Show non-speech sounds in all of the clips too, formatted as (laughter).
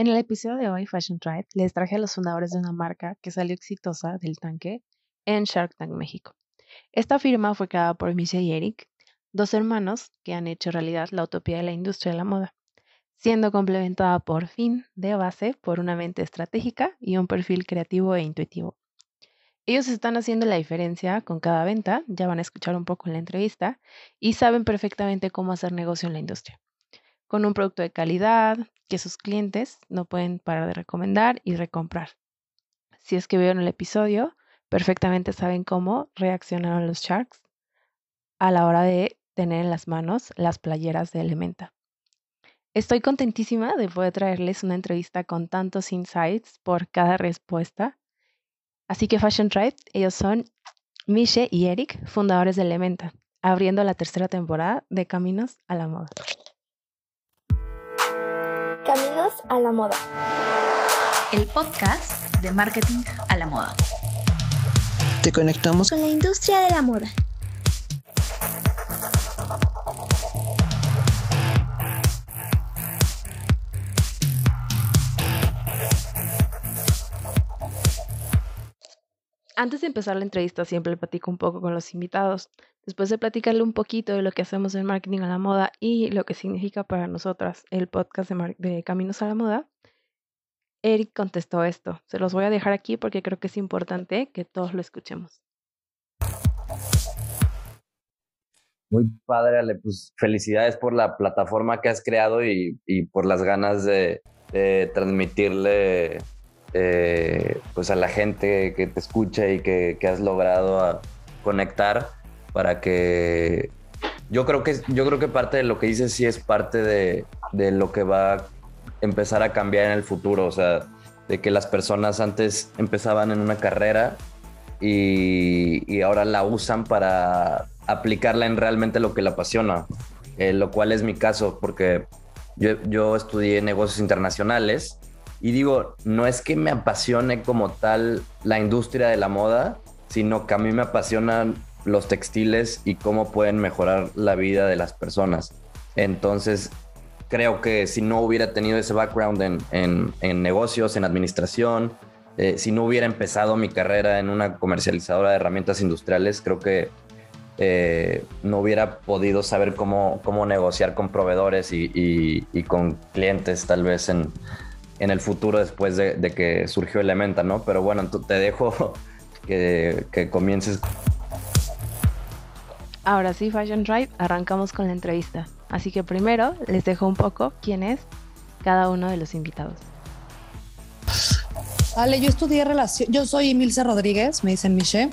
En el episodio de hoy, Fashion Tribe, les traje a los fundadores de una marca que salió exitosa del tanque en Shark Tank México. Esta firma fue creada por Misha y Eric, dos hermanos que han hecho realidad la utopía de la industria de la moda, siendo complementada por fin de base por una mente estratégica y un perfil creativo e intuitivo. Ellos están haciendo la diferencia con cada venta, ya van a escuchar un poco en la entrevista, y saben perfectamente cómo hacer negocio en la industria. Con un producto de calidad que sus clientes no pueden parar de recomendar y recomprar. Si es que vieron el episodio, perfectamente saben cómo reaccionaron los Sharks a la hora de tener en las manos las playeras de Elementa. Estoy contentísima de poder traerles una entrevista con tantos insights por cada respuesta Así que Fashion Tribe, ellos son Miche y Eric, fundadores de Elementa, abriendo la tercera temporada de Caminos a la Moda. A la Moda. El podcast de marketing a la moda. Te conectamos con la industria de la moda. Antes de empezar la entrevista siempre platico un poco con los invitados. Después de platicarle un poquito de lo que hacemos en marketing a la moda y lo que significa para nosotras el podcast de, Caminos a la Moda, Eric contestó esto. Se los voy a dejar aquí porque creo que es importante que todos lo escuchemos. Muy padre, Ale. Pues felicidades por la plataforma que has creado y, por las ganas de transmitirle eh, pues a la gente que te escucha y que, has logrado conectar para que yo creo que yo creo que parte de lo que dices sí es parte de, lo que va a empezar a cambiar en el futuro, o sea, de que las personas antes empezaban en una carrera y, ahora la usan para aplicarla en realmente lo que la apasiona, eh, lo cual es mi caso porque yo, yo estudié negocios internacionales y digo, no es que me apasione como tal la industria de la moda, sino que a mí me apasionan los textiles y cómo pueden mejorar la vida de las personas. Entonces, creo que si no hubiera tenido ese background en, negocios, en administración, eh, si no hubiera empezado mi carrera en una comercializadora de herramientas industriales, creo que eh, no hubiera podido saber cómo, cómo negociar con proveedores y con clientes tal vez en, en el futuro después de, que surgió Elementa, ¿no? Pero bueno, te dejo (laughs) que, comiences. Ahora sí, Fashion Drive, arrancamos con la entrevista. Así que primero les dejo un poco quién es cada uno de los invitados. Vale, yo estudié relación, yo soy Emilce Rodríguez, me dicen Miche.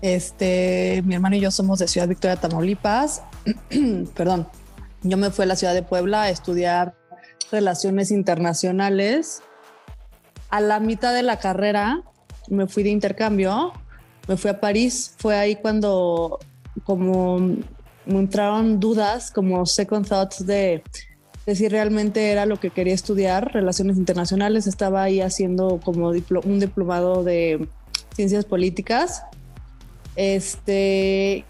Este, mi hermano y yo somos de Ciudad Victoria, Tamaulipas. (clears throat) Perdón, yo me fui a la ciudad de Puebla a estudiar relaciones internacionales. A la mitad de la carrera me fui de intercambio, me fui a París. Fue ahí cuando como me entraron dudas, como second thoughts de, de si realmente era lo que quería estudiar, relaciones internacionales. Estaba ahí haciendo como un diplomado de ciencias políticas. Este,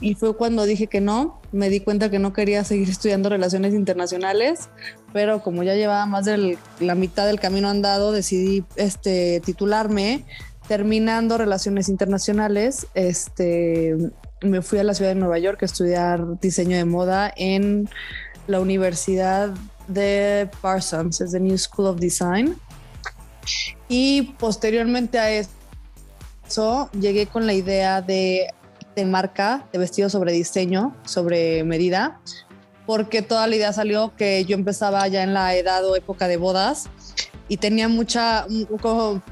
y fue cuando dije que no, me di cuenta que no quería seguir (laughs) estudiando relaciones internacionales, pero como ya llevaba más de la mitad del camino andado, decidí este, titularme. Terminando relaciones internacionales, este, me fui a la ciudad de Nueva York a estudiar diseño de moda en la Universidad de Parsons, es the New School of Design. Y posteriormente a eso, llegué con la idea de de marca de vestido sobre diseño, sobre medida, porque toda la idea salió que yo empezaba ya en la edad o época de bodas y tenía mucha,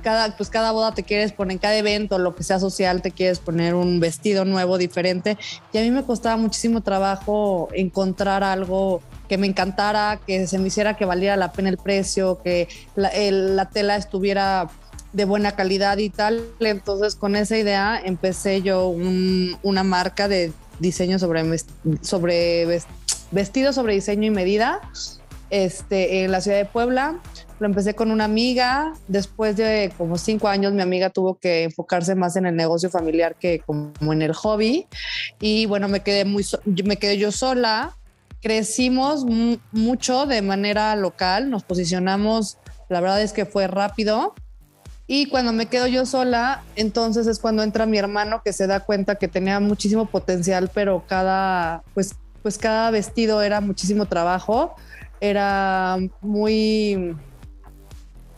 cada, pues cada boda te quieres poner, cada evento, lo que sea social, te quieres poner un vestido nuevo, diferente. Y a mí me costaba muchísimo trabajo encontrar algo que me encantara, que se me hiciera que valiera la pena el precio, que la tela estuviera de buena calidad y tal. Entonces con esa idea empecé yo una marca de diseño sobre, sobre vestido sobre diseño y medida este, en la ciudad de Puebla. Lo empecé con una amiga. Después de como cinco años, mi amiga tuvo que enfocarse más en el negocio familiar que como en el hobby. Y bueno, me quedé muy, me quedé yo sola. Crecimos mucho de manera local. Nos posicionamos La verdad es que fue rápido. Y cuando me quedo yo sola, entonces es cuando entra mi hermano que se da cuenta que tenía muchísimo potencial, pero cada, pues, pues cada vestido era muchísimo trabajo, era muy,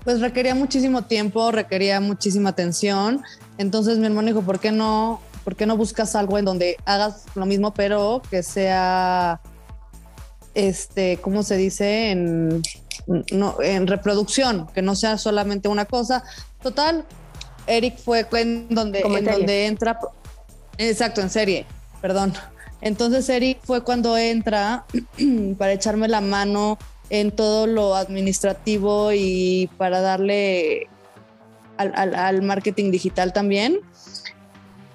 pues requería muchísimo tiempo, requería muchísima atención. Entonces mi hermano dijo, ¿por qué no, por qué no buscas algo en donde hagas lo mismo, pero que sea, este, ¿cómo se dice? En, no, en reproducción, que no sea solamente una cosa. Total, Eric fue en donde, en donde entra, exacto, en serie, perdón. Entonces Eric fue cuando entra (clears throat) para echarme la mano en todo lo administrativo y para darle al, marketing digital también.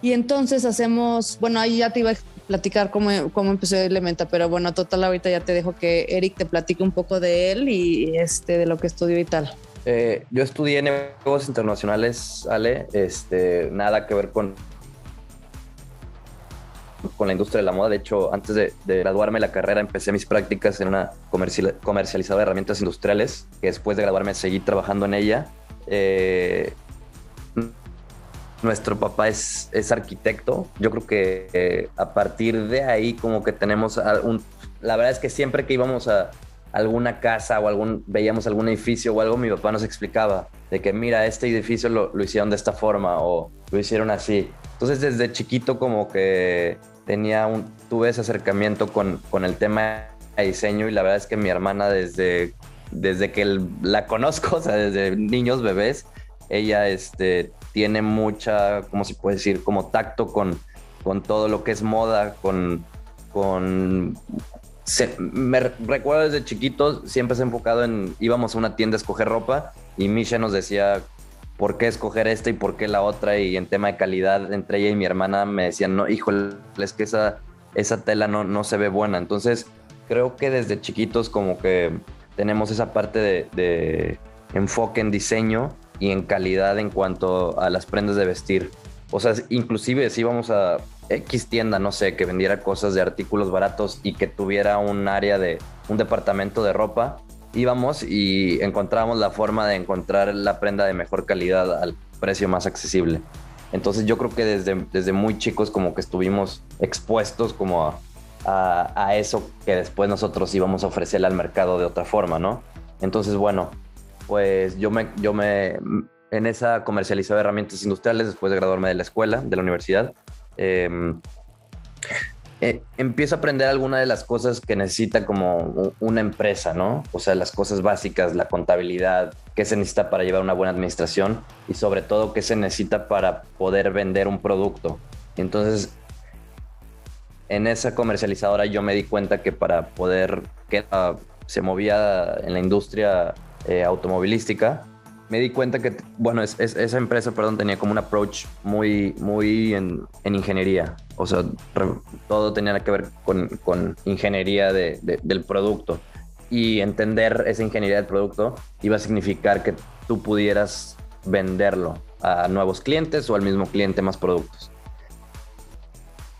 Y entonces hacemos, bueno, ahí ya te iba platicar cómo, cómo empezó Elementa, pero bueno, total, ahorita ya te dejo que Eric te platique un poco de él y este, de lo que estudió y tal. Eh, yo estudié negocios internacionales, Ale, este, nada que ver con con la industria de la moda. De hecho, antes de, graduarme la carrera, empecé mis prácticas en una comercializadora de herramientas industriales, que después de graduarme seguí trabajando en ella. Eh, nuestro papá es, es, arquitecto. Yo creo que eh, a partir de ahí como que tenemos un... La verdad es que siempre que íbamos a alguna casa o algún, veíamos algún edificio o algo, mi papá nos explicaba de que mira, este edificio lo, lo hicieron de esta forma o lo hicieron así. Entonces desde chiquito como que tenía un, tuve ese acercamiento con, con el tema de diseño y la verdad es que mi hermana desde, desde que la conozco, (laughs) o sea, desde niños, bebés, ella este, tiene mucha, ¿cómo se puede decir? Como tacto con, con todo lo que es moda, con... con me recuerdo desde chiquito, siempre se ha enfocado en, íbamos a una tienda a escoger ropa y Misha nos decía por qué escoger esta y por qué la otra y en tema de calidad entre ella y mi hermana me decían, no, híjole, es que esa, esa tela no, no se ve buena. Entonces creo que desde chiquitos como que tenemos esa parte de enfoque en diseño y en calidad en cuanto a las prendas de vestir. O sea, inclusive si íbamos a X tienda, no sé, que vendiera cosas de artículos baratos y que tuviera un área de un departamento de ropa, íbamos y encontrábamos la forma de encontrar la prenda de mejor calidad al precio más accesible. Entonces yo creo que desde, desde muy chicos como que estuvimos expuestos como a, a, eso que después nosotros íbamos a ofrecerle al mercado de otra forma, ¿no? Entonces, bueno, pues yo me, yo me en esa comercializaba herramientas industriales después de graduarme de la escuela, de la universidad. Em, eh, empiezo a aprender algunas de las cosas que necesita como una empresa, ¿no? O sea, las cosas básicas, la contabilidad, qué se necesita para llevar una buena administración y sobre todo qué se necesita para poder vender un producto. Entonces, en esa comercializadora yo me di cuenta que para poder que se movía en la industria eh, automovilística, me di cuenta que, bueno, es, esa empresa, perdón, tenía como un approach muy, muy en, ingeniería. O sea, todo tenía que ver con, ingeniería del producto. Y entender esa ingeniería del producto iba a significar que tú pudieras venderlo a nuevos clientes o al mismo cliente más productos.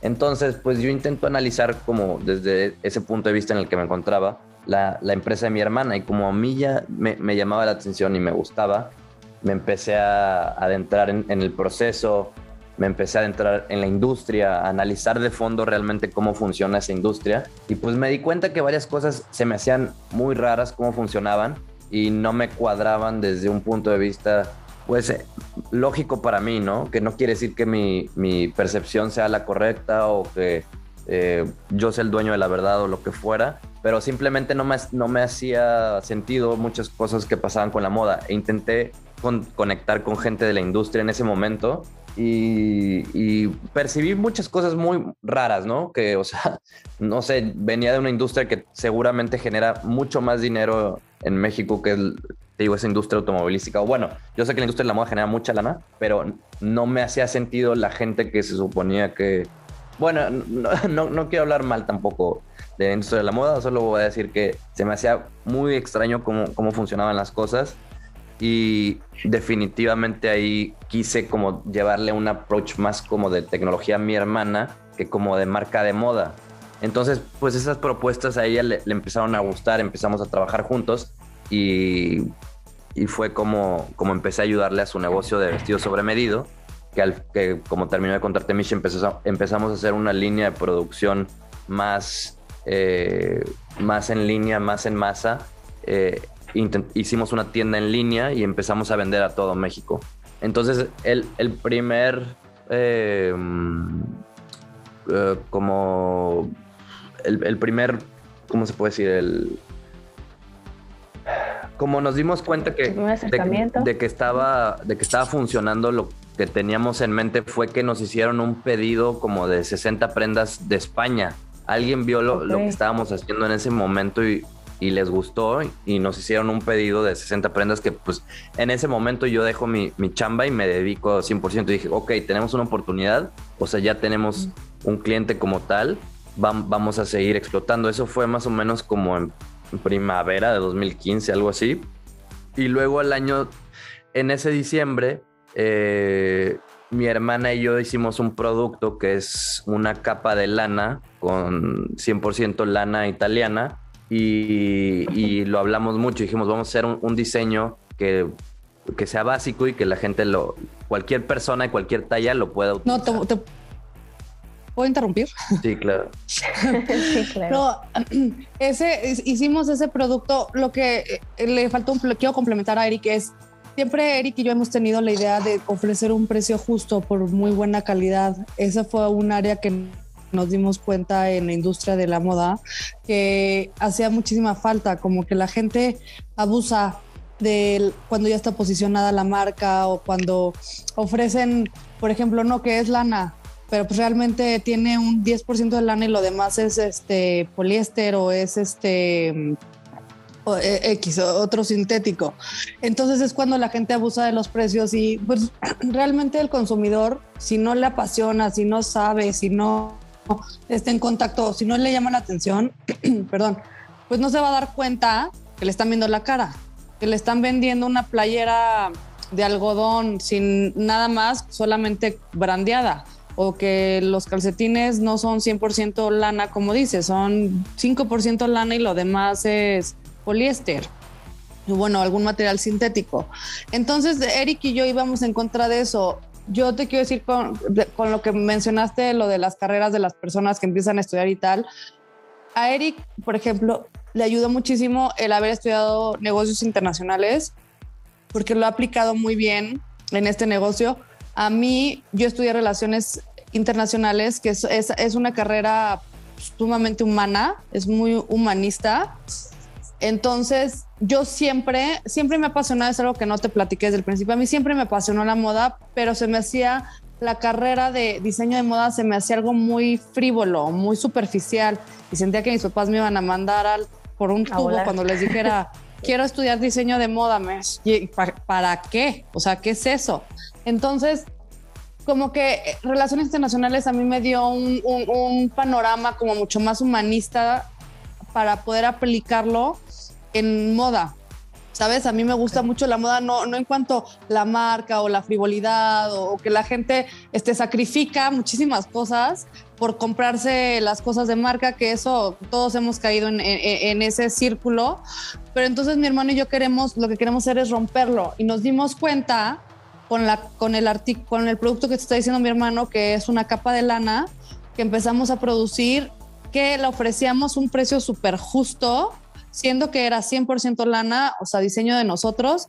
Entonces, pues yo intento analizar como desde ese punto de vista en el que me encontraba, la, empresa de mi hermana y como a mí ya me, llamaba la atención y me gustaba, me empecé a adentrar en, el proceso, me empecé a adentrar en la industria, a analizar de fondo realmente cómo funciona esa industria y pues me di cuenta que varias cosas se me hacían muy raras cómo funcionaban y no me cuadraban desde un punto de vista pues lógico para mí, ¿no? Que no quiere decir que mi, mi percepción sea la correcta o que eh, yo sea el dueño de la verdad o lo que fuera, pero simplemente no me, no me hacía sentido muchas cosas que pasaban con la moda. E intenté conectar con gente de la industria en ese momento y, y, percibí muchas cosas muy raras, ¿no? Que, o sea, (laughs) no sé, venía de una industria que seguramente genera mucho más dinero en México que te digo, esa industria automovilística. O bueno, yo sé que la industria de la moda genera mucha lana, pero no me hacía sentido la gente que se suponía que... Bueno, no, no quiero hablar mal tampoco de industria de la moda, solo voy a decir que se me hacía muy extraño cómo, cómo funcionaban las cosas y definitivamente ahí quise como llevarle un approach más como de tecnología a mi hermana que como de marca de moda. Entonces, pues esas propuestas a ella le, empezaron a gustar, empezamos a trabajar juntos y, y fue como, como empecé a ayudarle a su negocio de vestido sobre medido, que, al, que como terminó de contarte Michi, empezamos a hacer una línea de producción más, eh, más en línea, más en masa. Eh, hicimos una tienda en línea y empezamos a vender a todo México. Entonces, el, el primer, eh, como, el, el primer, ¿cómo se puede decir? El, como nos dimos cuenta que de, que estaba de que estaba funcionando lo que teníamos en mente fue que nos hicieron un pedido como de 60 prendas de España. Alguien vio lo, que estábamos haciendo en ese momento y, les gustó y nos hicieron un pedido de 60 prendas que pues en ese momento yo dejo mi, chamba y me dedico 100% y dije, ok, tenemos una oportunidad, o sea, ya tenemos un cliente como tal, vamos a seguir explotando. Eso fue más o menos como en primavera de 2015, algo así. Y luego al año, en ese diciembre, eh, mi hermana y yo hicimos un producto que es una capa de lana con 100% lana italiana y, lo hablamos mucho. Dijimos, vamos a hacer un, diseño que, que, sea básico y que la gente lo, cualquier persona de cualquier talla lo pueda utilizar. No, te, ¿Puedo interrumpir? Sí, claro. (laughs) sí, claro. (clears throat) ese, hicimos ese producto. Lo que eh, le faltó, un, quiero complementar a Eric, es siempre Eric y yo hemos tenido la idea de ofrecer un precio justo por muy buena calidad. Esa fue un área que nos dimos cuenta en la industria de la moda que hacía muchísima falta, como que la gente abusa de cuando ya está posicionada la marca o cuando ofrecen, por ejemplo, no que es lana, pero pues realmente tiene un 10% de lana y lo demás es este poliéster o es este X, otro sintético. Entonces es cuando la gente abusa de los precios y pues (clears throat) realmente el consumidor, si no le apasiona, si no sabe, si no está en contacto, si no le llama la atención, (clears throat) perdón, pues no se va a dar cuenta que le están viendo la cara, que le están vendiendo una playera de algodón sin nada más, solamente brandeada o que los calcetines no son 100% lana, como dice, son 5% lana y lo demás es poliéster. Y bueno, algún material sintético. Entonces, Eric y yo íbamos en contra de eso. Yo te quiero decir con, con lo que mencionaste, lo de las carreras de las personas que empiezan a estudiar y tal. A Eric, por ejemplo, le ayudó muchísimo el haber estudiado negocios internacionales, porque lo ha aplicado muy bien en este negocio. A mí, yo estudié relaciones internacionales, que es, es, una carrera sumamente humana, es muy humanista. Entonces, yo siempre, siempre me apasionado, es algo que no te platiqué desde el principio, a mí siempre me apasionó la moda, pero se me hacía la carrera de diseño de moda, se me hacía algo muy frívolo, muy superficial, y sentía que mis papás me iban a mandar al, por un tubo cuando les dijera, (laughs) quiero estudiar diseño de moda, me, ¿para qué? O sea, ¿qué es eso? Entonces, como que eh, Relaciones Internacionales a mí me dio un, panorama como mucho más humanista para poder aplicarlo en moda. ¿Sabes? A mí me gusta mucho la moda, no, no en cuanto la marca o la frivolidad o, que la gente este, sacrifica muchísimas cosas por comprarse las cosas de marca, que eso todos hemos caído en, en, ese círculo. Pero entonces mi hermano y yo queremos, lo que queremos hacer es romperlo y nos dimos cuenta con, la, con, el con el producto que te está diciendo mi hermano, que es una capa de lana que empezamos a producir, que le ofrecíamos un precio súper justo, siendo que era 100% lana, o sea, diseño de nosotros.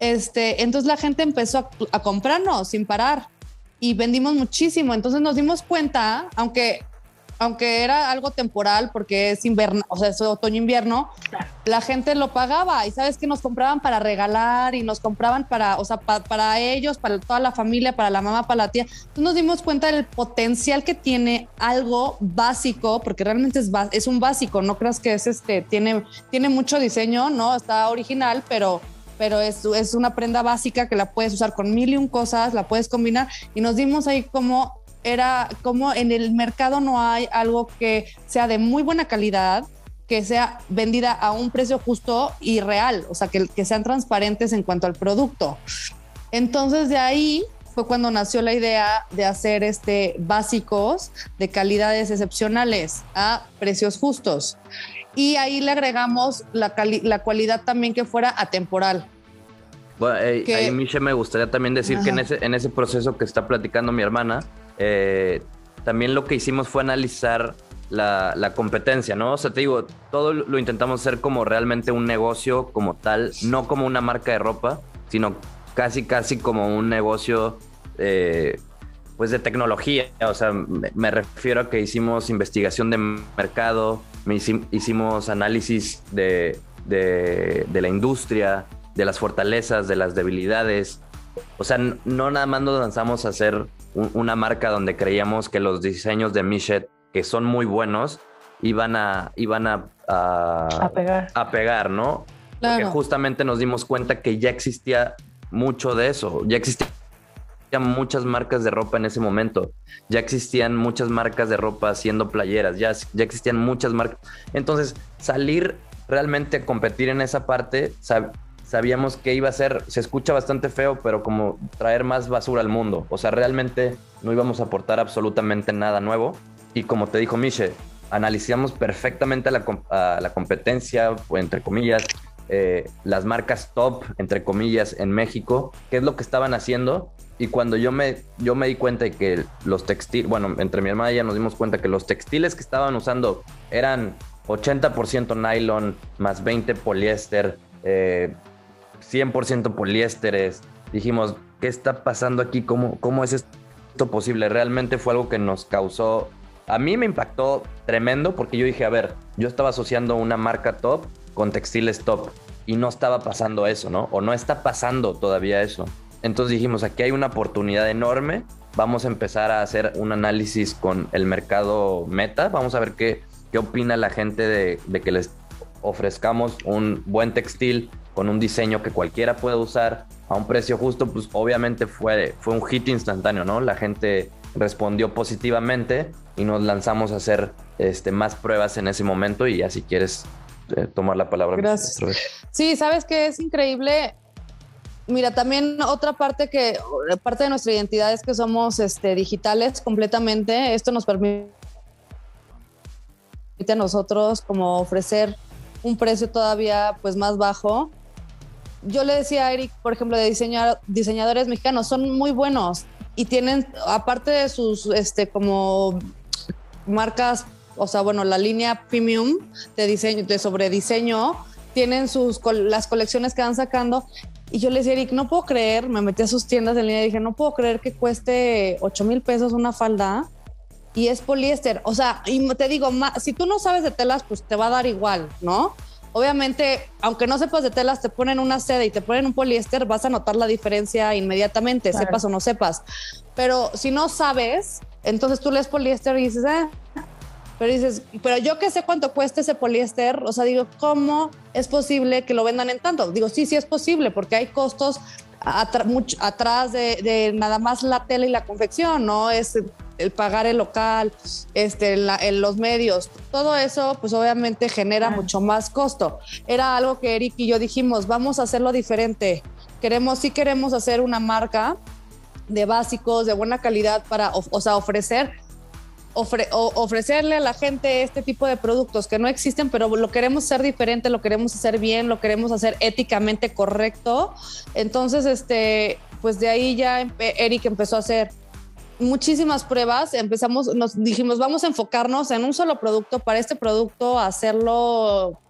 Este, entonces la gente empezó a, a comprarnos sin parar y vendimos muchísimo. Entonces nos dimos cuenta, aunque aunque era algo temporal porque es invierno, o sea, es otoño-invierno, la gente lo pagaba y sabes que nos compraban para regalar y nos compraban para, o sea, para ellos, para toda la familia, para la mamá, para la tía. Entonces nos dimos cuenta del potencial que tiene algo básico, porque realmente es, es un básico, no creas que es este, tiene, tiene mucho diseño, ¿no? Está original, pero pero es, es una prenda básica que la puedes usar con mil y un cosas, la puedes combinar y nos dimos ahí como era como en el mercado no hay algo que sea de muy buena calidad, que sea vendida a un precio justo y real, o sea, que, que sean transparentes en cuanto al producto. Entonces de ahí fue cuando nació la idea de hacer este básicos de calidades excepcionales a precios justos. Y ahí le agregamos la, la cualidad también que fuera atemporal Bueno, eh, Que- ahí, Miche, me gustaría también decir que en Ajá. ese, en ese proceso que está platicando mi hermana, eh, también lo que hicimos fue analizar la, competencia, ¿no? O sea, te digo, todo lo intentamos hacer como realmente un negocio como tal, no como una marca de ropa, sino casi, casi como un negocio, eh, pues de tecnología. O sea, me, refiero a que hicimos investigación de mercado, me hici- hicimos análisis de, de, la industria, de las fortalezas, de las debilidades. O sea, no nada más nos lanzamos a hacer un- una marca donde creíamos que los diseños de Mishet, que son muy buenos, iban a, iban a, a, A pegar. a pegar, ¿no? Porque justamente nos dimos cuenta que ya existía mucho de eso, ya existían muchas marcas de ropa en ese momento, ya existían muchas marcas de ropa haciendo playeras, ya, ya existían muchas marcas. Entonces, salir realmente a competir en esa parte, sab- sabíamos que iba a ser, se escucha bastante feo, pero como traer más basura al mundo. O sea, realmente no íbamos a aportar absolutamente nada nuevo. Y como te dijo Miche, analizamos perfectamente la, a la competencia, entre comillas, eh, las marcas top, entre comillas, en México, qué es lo que estaban haciendo. Y cuando yo me, yo me di cuenta de que los textiles, bueno, entre mi hermana y ella nos dimos cuenta que los textiles que estaban usando eran 80% nylon, más 20 poliéster, eh, 100% poliésteres. Dijimos, ¿qué está pasando aquí? ¿Cómo, ¿Cómo es esto posible? Realmente fue algo que nos causó, a mí me impactó tremendo porque yo dije, a ver, yo estaba asociando una marca top con textiles top y no estaba pasando eso, ¿no? O no está pasando todavía eso. Entonces dijimos, aquí hay una oportunidad enorme, vamos a empezar a hacer un análisis con el mercado meta, vamos a ver qué, qué opina la gente de, de que les ofrezcamos un buen textil con un diseño que cualquiera puede usar a un precio justo, pues obviamente fue, fue un hit instantáneo, ¿no? La gente respondió positivamente y nos lanzamos a hacer este, más pruebas en ese momento y ya si quieres eh, tomar la palabra. Gracias. otra vez. Sí, sabes que es increíble. Mira, también otra parte que, parte de nuestra identidad es que somos este, digitales completamente. Esto nos permite a nosotros como ofrecer un precio todavía pues más bajo. Yo le decía a Eric, por ejemplo, de diseñadores mexicanos, son muy buenos y tienen, aparte de sus, este, como marcas, o sea, bueno, la línea premium de diseño, de sobre diseño, tienen sus, las colecciones que van sacando. Y yo le decía, Eric, no puedo creer, me metí a sus tiendas en línea y dije, no puedo creer que cueste 8 mil pesos una falda y es poliéster. O sea, y te digo, si tú no sabes de telas, pues te va a dar igual, ¿no? Obviamente, aunque no sepas de telas, te ponen una seda y te ponen un poliéster, vas a notar la diferencia inmediatamente, Claro. sepas o no sepas. Pero si no sabes, entonces tú lees poliéster y dices, ah, pero dices, pero yo que sé cuánto cuesta ese poliéster, o sea, digo, ¿cómo es posible que lo vendan en tanto? Digo, sí, sí es posible, porque hay costos atra- much- atrás de, de nada más la tela y la confección, ¿no? Es el pagar el local, este, la- en los medios, todo eso, pues obviamente genera mucho más costo. Era algo que Eric y yo dijimos, vamos a hacerlo diferente. Queremos, sí queremos hacer una marca de básicos, de buena calidad para, o sea, ofrecer ofre- ofrecerle a la gente este tipo de productos que no existen, pero lo queremos hacer diferente, lo queremos hacer bien, lo queremos hacer éticamente correcto. Entonces, este, pues de ahí ya Eric empezó a hacer muchísimas pruebas. Empezamos, nos dijimos, vamos a enfocarnos en un solo producto para este producto, hacerlo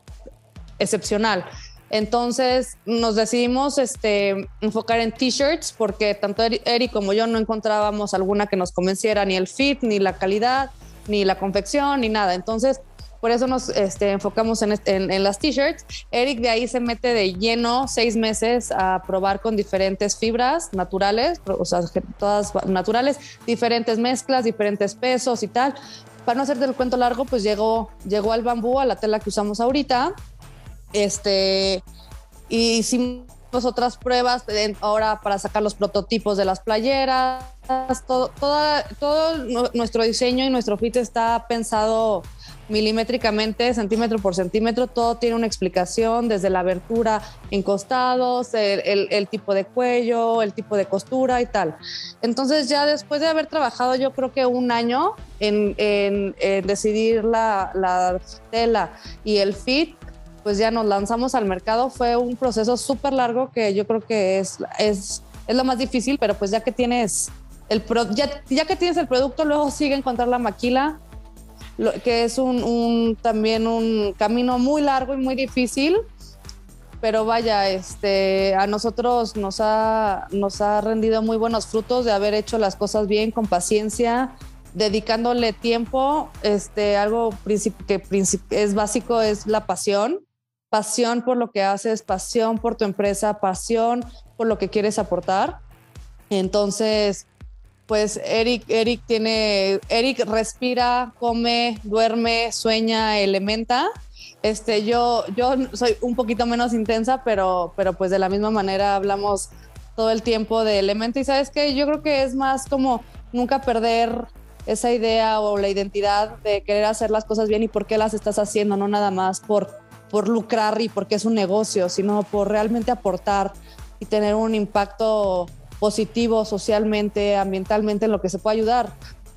excepcional. Entonces nos decidimos este, enfocar en t-shirts porque tanto Eri- Eric como yo no encontrábamos alguna que nos convenciera ni el fit, ni la calidad, ni la confección, ni nada. Entonces por eso nos este, enfocamos en, las t-shirts. Eric de ahí se mete de lleno seis meses a probar con diferentes fibras naturales, o sea, todas naturales, diferentes mezclas, diferentes pesos y tal. Para no hacerte el cuento largo, pues llegó, llegó al bambú, a la tela que usamos ahorita. Este, y hicimos otras pruebas ahora para sacar los prototipos de las playeras. Todo, todo nu- nuestro diseño y nuestro fit está pensado milimétricamente, centímetro por centímetro. Todo tiene una explicación desde la abertura en costados, el, tipo de cuello, el tipo de costura y tal. Entonces ya después de haber trabajado yo creo que un año en, en- en decidir la, la tela y el fit, pues ya nos lanzamos al mercado. Fue un proceso súper largo que yo creo que es, es, es lo más difícil, pero pues ya que tienes el pro, ya, ya que tienes el producto, luego sigue encontrar la maquila, lo, que es un, un, también un camino muy largo y muy difícil. Pero vaya, este, a nosotros nos ha, nos ha rendido muy buenos frutos de haber hecho las cosas bien, con paciencia, dedicándole tiempo. Este, algo que es básico es la pasión pasión por lo que haces, pasión por tu empresa, pasión por lo que quieres aportar. Entonces, pues Eric, Eric tiene, Eric respira, come, duerme, sueña, elementa. Este, yo, yo soy un poquito menos intensa, pero, pero pues de la misma manera hablamos todo el tiempo de elemento. Y sabes que yo creo que es más como nunca perder esa idea o la identidad de querer hacer las cosas bien y por qué las estás haciendo, no nada más por por lucrar y porque es un negocio, sino por realmente aportar y tener un impacto positivo socialmente, ambientalmente en lo que se puede ayudar.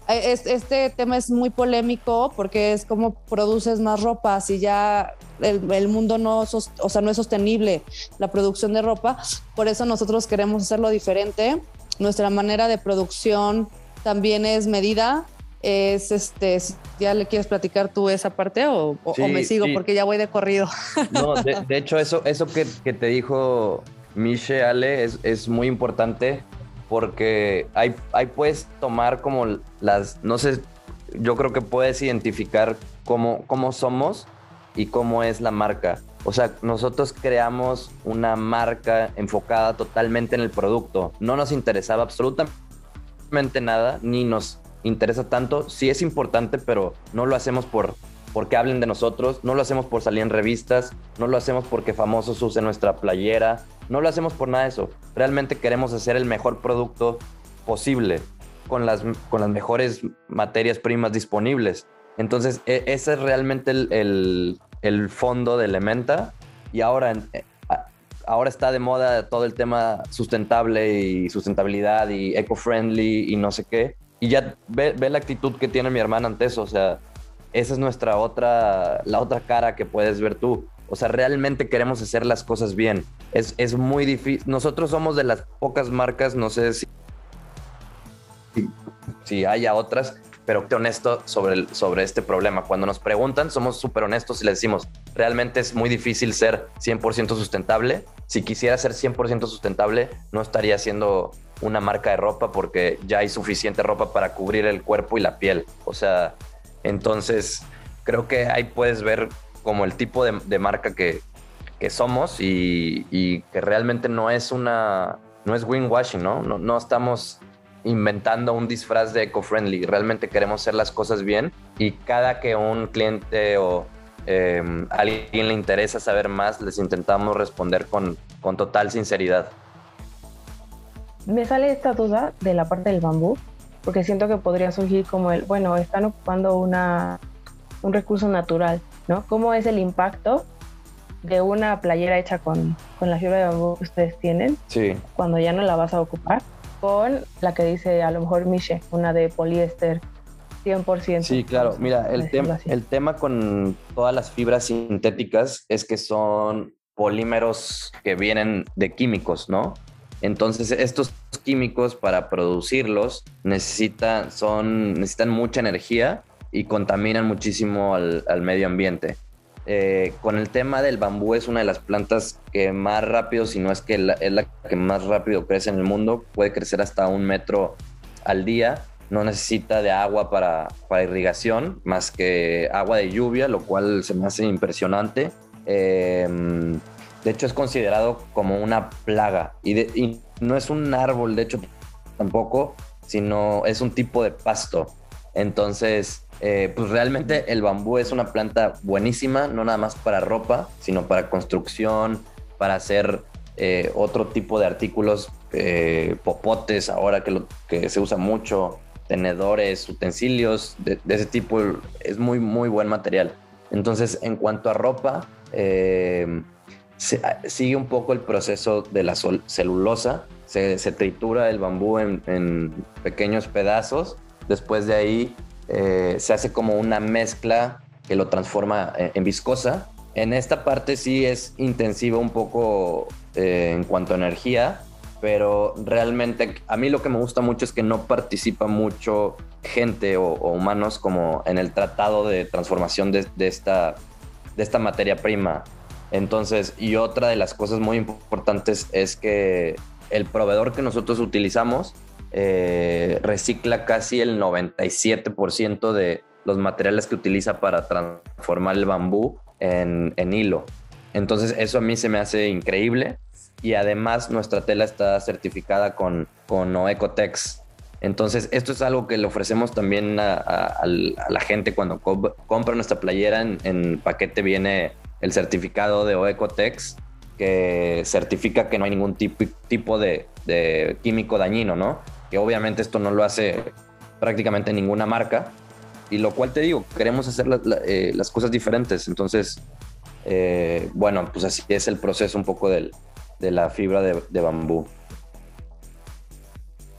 Eh, este tema es muy polémico porque es como produces más ropa, si ya el, mundo no, o sea, no es sostenible la producción de ropa, por eso nosotros queremos hacerlo diferente. Nuestra manera de producción también es medida, es este, ¿ya le quieres platicar tú esa parte o, me sigo porque ya voy de corrido? No, de, (laughs) hecho eso, eso que, te dijo Miche Ale es, es, muy importante porque ahí, ahí puedes tomar como las, no sé, yo creo que puedes identificar cómo, cómo somos y cómo es la marca. O sea, nosotros creamos una marca enfocada totalmente en el producto. No nos interesaba absolutamente nada, ni nos interesa tanto. Sí es importante, pero no lo hacemos por porque hablen de nosotros, no lo hacemos por salir en revistas, no lo hacemos porque famosos usen nuestra playera, no lo hacemos por nada de eso. Realmente queremos hacer el mejor producto posible con las, con las mejores materias primas disponibles. Entonces, e, ese es realmente el, el, fondo de Elementa. Y ahora, eh, ahora está de moda todo el tema sustentable y sustentabilidad y eco-friendly y no sé qué. Y ya ve, la actitud que tiene mi hermana ante eso, o sea, esa es nuestra otra, la otra cara que puedes ver tú. O sea, realmente queremos hacer las cosas bien. Es, es muy difícil. Nosotros somos de las pocas marcas, no sé si, si haya otras, pero honesto sobre, el, sobre este problema. Cuando nos preguntan, somos súper honestos y les decimos, realmente es muy difícil ser 100% sustentable. Si quisiera ser 100% sustentable, no estaría haciendo una marca de ropa porque ya hay suficiente ropa para cubrir el cuerpo y la piel. O sea, entonces creo que ahí puedes ver como el tipo de, marca que, somos y, que realmente no es una, no es win-washing, ¿no? ¿no? No estamos inventando un disfraz de eco-friendly, realmente queremos hacer las cosas bien y cada que un cliente o em, alguien le interesa saber más, les intentamos responder con, con total sinceridad me sale esta duda de la parte del bambú, porque siento que podría surgir como el, bueno, están ocupando una, un recurso natural, ¿no? ¿Cómo es el impacto de una playera hecha con, con la fibra de bambú que ustedes tienen? Sí. Cuando ya no la vas a ocupar, con la que dice a lo mejor Miche, una de poliéster 100%. Sí, claro. Mira, el, tema el tema con todas las fibras sintéticas es que son polímeros que vienen de químicos, ¿no? Entonces, estos químicos para producirlos necesitan, son, necesitan mucha energía y contaminan muchísimo al, medio ambiente. Eh, con el tema del bambú es una de las plantas que más rápido, si no es que es la que más rápido crece en el mundo, puede crecer hasta un metro al día, no necesita de agua para, para irrigación, más que agua de lluvia, lo cual se me hace impresionante. Eh, de hecho, es considerado como una plaga y, no es un árbol, de hecho, tampoco, sino es un tipo de pasto. Entonces, eh, pues realmente el bambú es una planta buenísima, no nada más para ropa, sino para construcción, para hacer eh, otro tipo de artículos, eh, popotes, ahora que, que se usa mucho, tenedores, utensilios de, de, ese tipo, es muy, muy buen material. Entonces, en cuanto a ropa, Ah, sigue un poco el proceso de la celulosa, se, tritura el bambú en, pequeños pedazos, después de ahí eh, se hace como una mezcla que lo transforma en, viscosa, en esta parte sí es intensiva un poco eh, en cuanto a energía, pero realmente a mí lo que me gusta mucho es que no participa mucho gente o, humanos como en el tratado de transformación de, esta, de esta materia prima. Entonces, y otra de las cosas muy importantes es que el proveedor que nosotros utilizamos eh, recicla casi el 97% de los materiales que utiliza para transformar el bambú en, en hilo. Entonces, eso a mí se me hace increíble y además nuestra tela está certificada con, con Oecotex. Entonces, esto es algo que le ofrecemos también a, la gente cuando compra nuestra playera. En, paquete viene el certificado de Oecotex que certifica que no hay ningún tipo, tipo de, químico dañino, ¿no? Que obviamente esto no lo hace prácticamente ninguna marca. Y lo cual te digo, queremos hacer eh, las cosas diferentes. Entonces, eh, bueno, pues así es el proceso un poco del, de la fibra de, bambú.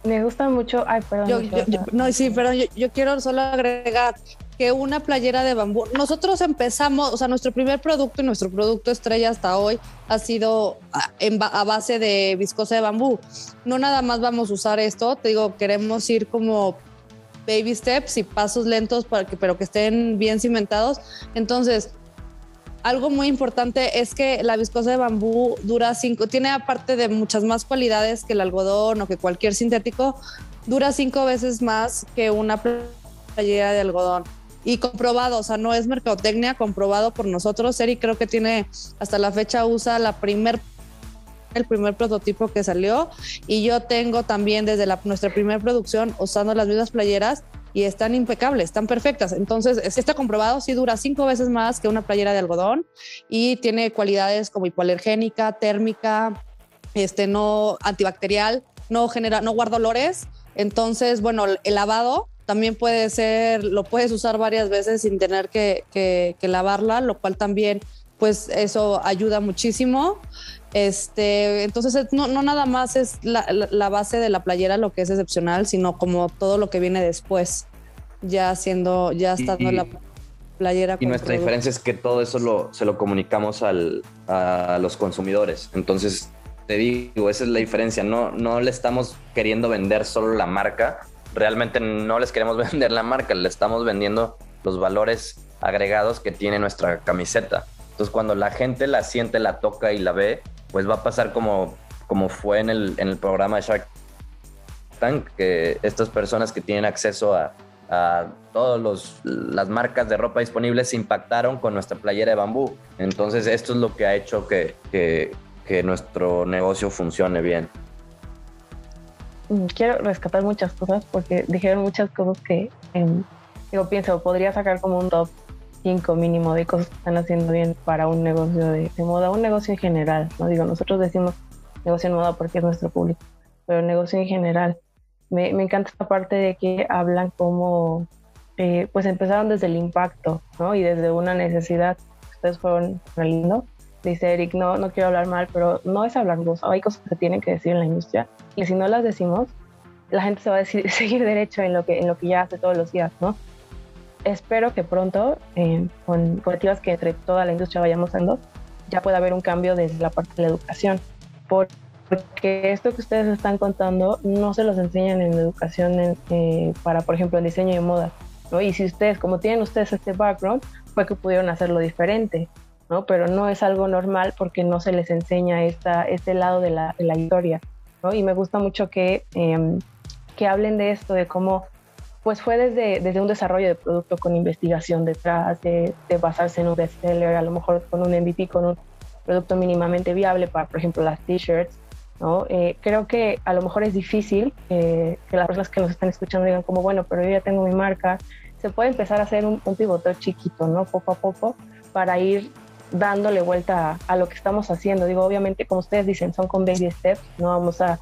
Me gusta mucho, ay, perdón. no, sí, pero yo, quiero solo agregar que una playera de bambú, nosotros empezamos, o sea, nuestro primer producto y nuestro producto estrella hasta hoy ha sido a, a base de viscosa de bambú. No nada más vamos a usar esto, te digo, queremos ir como baby steps y pasos lentos para que, pero que estén bien cimentados. Entonces, algo muy importante es que la viscosa de bambú dura cinco, tiene aparte de muchas más cualidades que el algodón o que cualquier sintético, dura cinco veces más que una playera de algodón. Y comprobado, o sea, no es mercadotecnia, comprobado por nosotros. Eri creo que tiene, hasta la fecha usa la primer el primer prototipo que salió y yo tengo también desde la, nuestra primera producción usando las mismas playeras y están impecables, están perfectas. Entonces, está comprobado, sí dura cinco veces más que una playera de algodón y tiene cualidades como hipoalergénica, térmica, este, no antibacterial, no genera, no guarda olores. Entonces, bueno, el lavado también puede ser, lo puedes usar varias veces sin tener que, que, que lavarla, lo cual también, pues eso ayuda muchísimo. Este, entonces no, no nada más es la, la, base de la playera lo que es excepcional, sino como todo lo que viene después, ya haciendo, ya estando la playera. Y nuestra diferencia es que todo eso lo, se lo comunicamos al, a los consumidores. Entonces, te digo, esa es la diferencia. No, no le estamos queriendo vender solo la marca. Realmente no les queremos (laughs) vender la marca, le estamos vendiendo los valores agregados que tiene nuestra camiseta. Entonces, cuando la gente la siente, la toca y la ve, pues va a pasar como, como fue en el, en el programa de Shark Tank, que estas personas que tienen acceso a, a todas las marcas de ropa disponibles se impactaron con nuestra playera de bambú. Entonces esto es lo que ha hecho que, que, que nuestro negocio funcione bien. Quiero rescatar muchas cosas porque dijeron muchas cosas que em, yo pienso, podría sacar como un top mínimo de cosas que están haciendo bien para un negocio de, moda, un negocio en general. No digo, nosotros decimos negocio en moda porque es nuestro público, pero negocio en general. Me, me encanta esta parte de que hablan como, eh, pues empezaron desde el impacto, ¿no? Y desde una necesidad. Ustedes fueron lindo. Dice Eric, no, no quiero hablar mal, pero no es hablar vos. Hay cosas que se tienen que decir en la industria y si no las decimos, la gente se va a (laughs) seguir derecho en lo que en lo que ya hace todos los días, ¿no? espero que pronto, eh, con colectivas que entre toda la industria vayamos dando, ya pueda haber un cambio desde la parte de la educación. Porque esto que ustedes están contando no se los enseñan en educación eh, para, por ejemplo, el diseño de moda. ¿no? Y si ustedes, como tienen ustedes este background, fue que pudieron hacerlo diferente. ¿No? Pero no es algo normal porque no se les enseña esta, este lado de la, historia. Y me gusta mucho que, em, que hablen de esto, de cómo pues fue desde, desde un desarrollo de producto con investigación detrás, de, basarse en un bestseller, a lo mejor con un MVP, con un producto mínimamente viable para, por ejemplo, las t-shirts. ¿no? Eh, creo que a lo mejor es difícil que las personas que nos están escuchando digan como, bueno, pero yo ya tengo mi marca. Se puede empezar a hacer un, un pivoteo chiquito, ¿no? Poco a poco, para ir dándole vuelta a, a, lo que estamos haciendo. Digo, obviamente, como ustedes dicen, son con baby steps, no vamos a,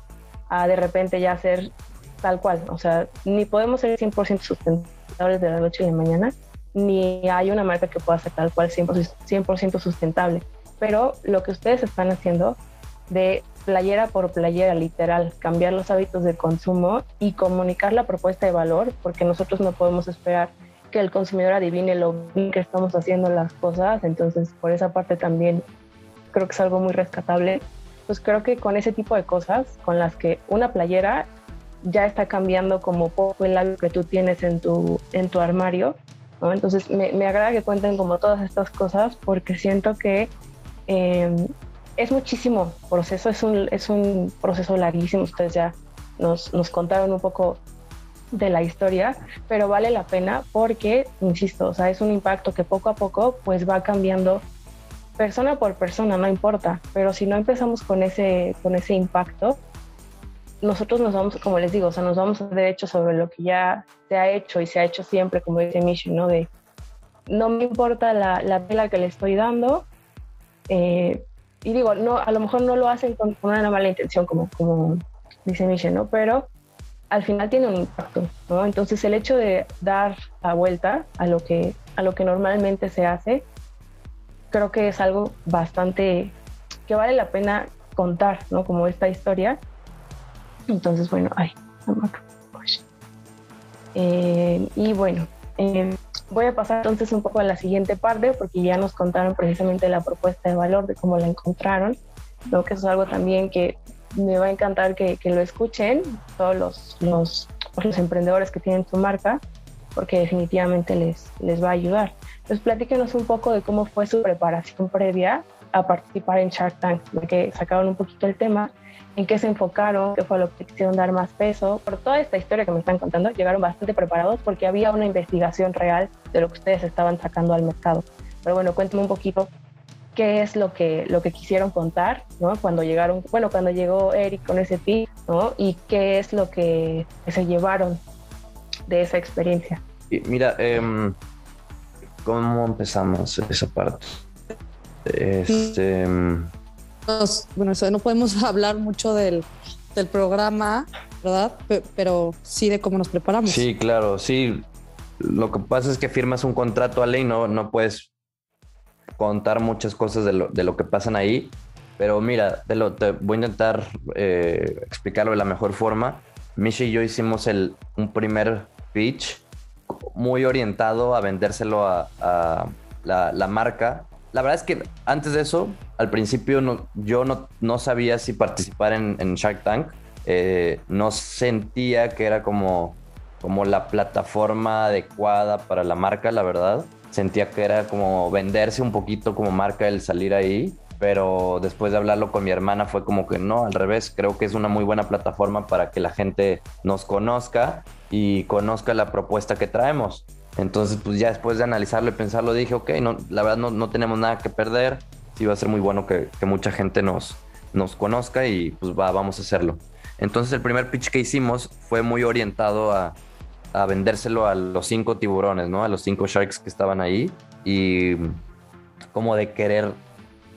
a de repente ya hacer tal cual. O sea, ni podemos ser 100% sustentables de la noche y de mañana, ni hay una marca que pueda ser tal cual 100%, sustentable. Pero lo que ustedes están haciendo de playera por playera, literal, cambiar los hábitos de consumo y comunicar la propuesta de valor, porque nosotros no podemos esperar que el consumidor adivine lo que estamos haciendo las cosas, entonces por esa parte también creo que es algo muy rescatable. Pues creo que con ese tipo de cosas, con las que una playera ya está cambiando como poco el labio que tú tienes en tu, en tu armario. Entonces me, agrada que cuenten como todas estas cosas porque siento que eh, es muchísimo proceso, es un, es un proceso larguísimo, ustedes ya nos, nos contaron un poco de la historia, pero vale la pena porque, insisto, o sea, es un impacto que poco a poco pues va cambiando persona por persona, no importa, pero si no empezamos con ese, con ese impacto, nosotros nos vamos, como les digo, o sea, nos vamos de hecho sobre lo que ya se ha hecho y se ha hecho siempre, como dice Mishi, ¿no? De no me importa la, la pela que le estoy dando, eh, y digo, no, a lo mejor no lo hacen con, una mala intención, como, como dice Michelle, ¿no? Pero al final tiene un impacto, ¿no? Entonces el hecho de dar la vuelta a lo que, a lo que normalmente se hace, creo que es algo bastante que vale la pena contar, ¿no? Como esta historia. Entonces, bueno, ay, eh, y bueno, eh, voy a pasar entonces un poco a la siguiente parte porque ya nos contaron precisamente la propuesta de valor de cómo la encontraron. Creo que eso es algo también que me va a encantar que, que lo escuchen todos los, emprendedores que tienen su marca porque definitivamente les, va a ayudar. Entonces platíquenos un poco de cómo fue su preparación previa a participar en Shark Tank, de que sacaron un poquito el tema en qué se enfocaron, qué fue lo que quisieron dar más peso. Por toda esta historia que me están contando, llegaron bastante preparados porque había una investigación real de lo que ustedes estaban sacando al mercado. Pero bueno, cuéntame un poquito qué es lo que, lo que quisieron contar, ¿no? Cuando llegaron, bueno, cuando llegó Eric con ese pi, ¿no? Y qué es lo que se llevaron de esa experiencia. Mira, eh, ¿cómo empezamos esa parte? Este... Em, bueno, no podemos (laughs) hablar mucho del, del programa, ¿verdad? pero sí de cómo nos preparamos. Sí, claro, sí. Lo que pasa es que firmas un contrato a ley, no, no puedes contar muchas cosas de lo, de lo que pasan ahí. Pero mira, te, lo, te voy a intentar eh, explicarlo de la mejor forma. Misha y yo hicimos el, un primer pitch muy orientado a vendérselo a, la, marca la verdad es que antes de eso, al principio no, yo no, no sabía si participar en, Shark Tank. Eh, no sentía que era como, como la plataforma adecuada para la marca, la verdad. Sentía que era como venderse un poquito como marca el salir ahí. Pero después de hablarlo con mi hermana fue como que no, al revés, creo que es una muy buena plataforma para que la gente nos conozca y conozca la propuesta que traemos. Entonces, pues ya después de analizarlo y pensarlo, dije, ok, no, la verdad no, no tenemos nada que perder. Sí va a ser muy bueno que, que, mucha gente nos, nos conozca y pues va, vamos a hacerlo. Entonces el primer pitch que hicimos fue muy orientado a, a vendérselo a los cinco tiburones, ¿no? A los cinco sharks que estaban ahí y como de querer